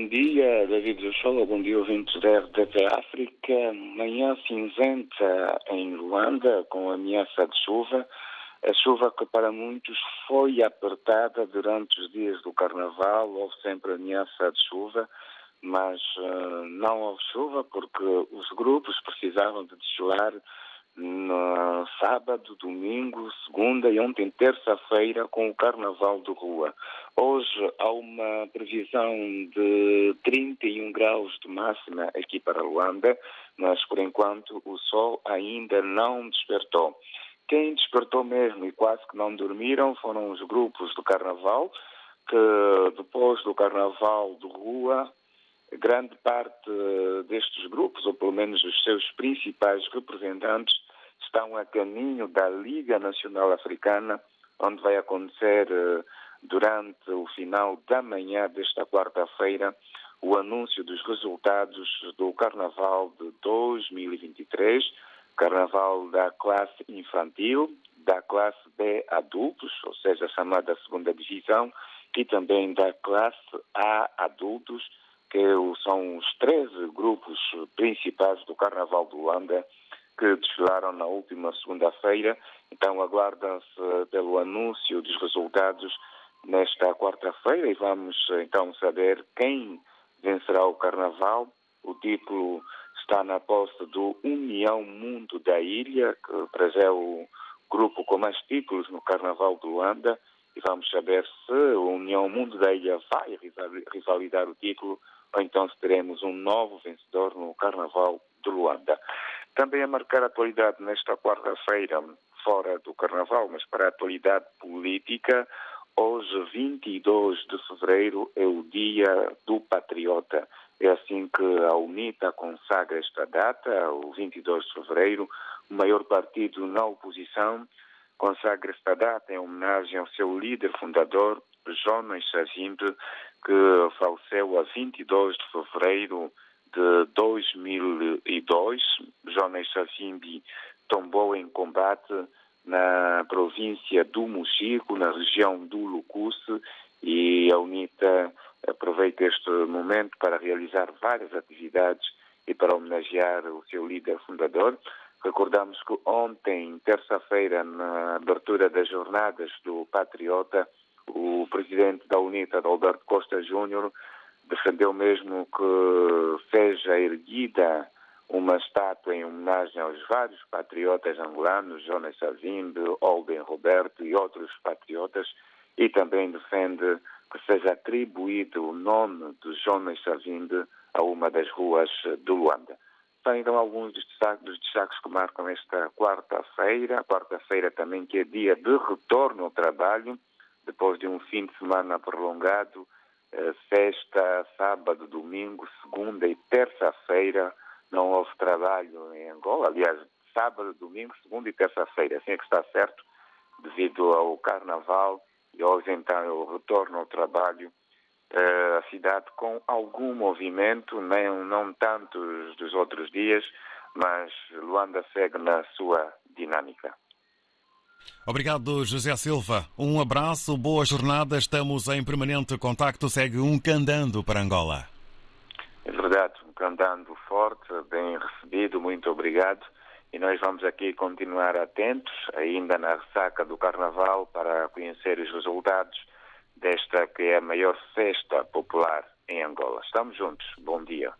Bom dia, David Joshua. Bom dia, ouvintes da RDP África. Manhã cinzenta em Luanda, com ameaça de chuva. A chuva que para muitos foi apertada durante os dias do Carnaval. Houve sempre ameaça de chuva, mas uh, não houve chuva porque os grupos precisavam de desfilar no sábado, domingo, segunda e ontem, terça-feira, com o Carnaval de Rua. Hoje há uma previsão de 31 graus de máxima aqui para Luanda, mas por enquanto o sol ainda não despertou. Quem despertou mesmo e quase que não dormiram foram os grupos do Carnaval, que depois do Carnaval de Rua grande parte destes grupos, ou pelo menos os seus principais representantes, estão a caminho da Liga Nacional Africana, onde vai acontecer durante o final da manhã desta quarta-feira o anúncio dos resultados do Carnaval de 2023, Carnaval da classe infantil, da classe B adultos, ou seja, chamada segunda divisão, e também da classe A adultos, que são os 13 grupos principais do Carnaval do Luanda que desfilaram na última segunda-feira. Então aguardam-se pelo anúncio dos resultados nesta quarta-feira e vamos então saber quem vencerá o Carnaval. O título está na posse do União Mundo da Ilha, que é o grupo com mais títulos no Carnaval do Luanda. E vamos saber se o União Mundo da Ilha vai rivalidar o título ou então se teremos um novo vencedor no Carnaval de Luanda. Também a marcar a atualidade nesta quarta-feira, fora do Carnaval, mas para a atualidade política, hoje, 22 de fevereiro, é o Dia do Patriota. É assim que a UNITA consagra esta data, o 22 de fevereiro, o maior partido na oposição consagra esta data em homenagem ao seu líder fundador, Jonas Savimbi, que faleceu a 22 de fevereiro de 2002. Jonas Savimbi tombou em combate na província do Mochico, na região do Lucusse, e a UNITA aproveita este momento para realizar várias atividades e para homenagear o seu líder fundador. Recordamos que ontem, terça-feira, na abertura das jornadas do Patriota, o presidente da UNITA, Alberto Costa Júnior, defendeu mesmo que seja erguida uma estátua em homenagem aos vários patriotas angolanos, Jonas Savimbi, Olden Roberto e outros patriotas, e também defende que seja atribuído o nome de Jonas Savimbi a uma das ruas de Luanda. São então alguns dos destaques, dos destaques que marcam esta quarta-feira, quarta-feira também que é dia de retorno ao trabalho, depois de um fim de semana prolongado, sexta, sábado, domingo, segunda e terça-feira não houve trabalho em Angola. Aliás, sábado, domingo, segunda e terça-feira, assim é que está certo, devido ao carnaval e hoje então o retorno ao trabalho. A cidade com algum movimento, não, não tantos dos outros dias, mas Luanda segue na sua dinâmica. Obrigado, José Silva. Um abraço, boa jornada. Estamos em permanente contacto. Segue um candando para Angola. Verdade, um candando forte, bem recebido. Muito obrigado. E nós vamos aqui continuar atentos, ainda na ressaca do Carnaval, para conhecer os resultados desta que é a maior festa popular em Angola. Estamos juntos. Bom dia.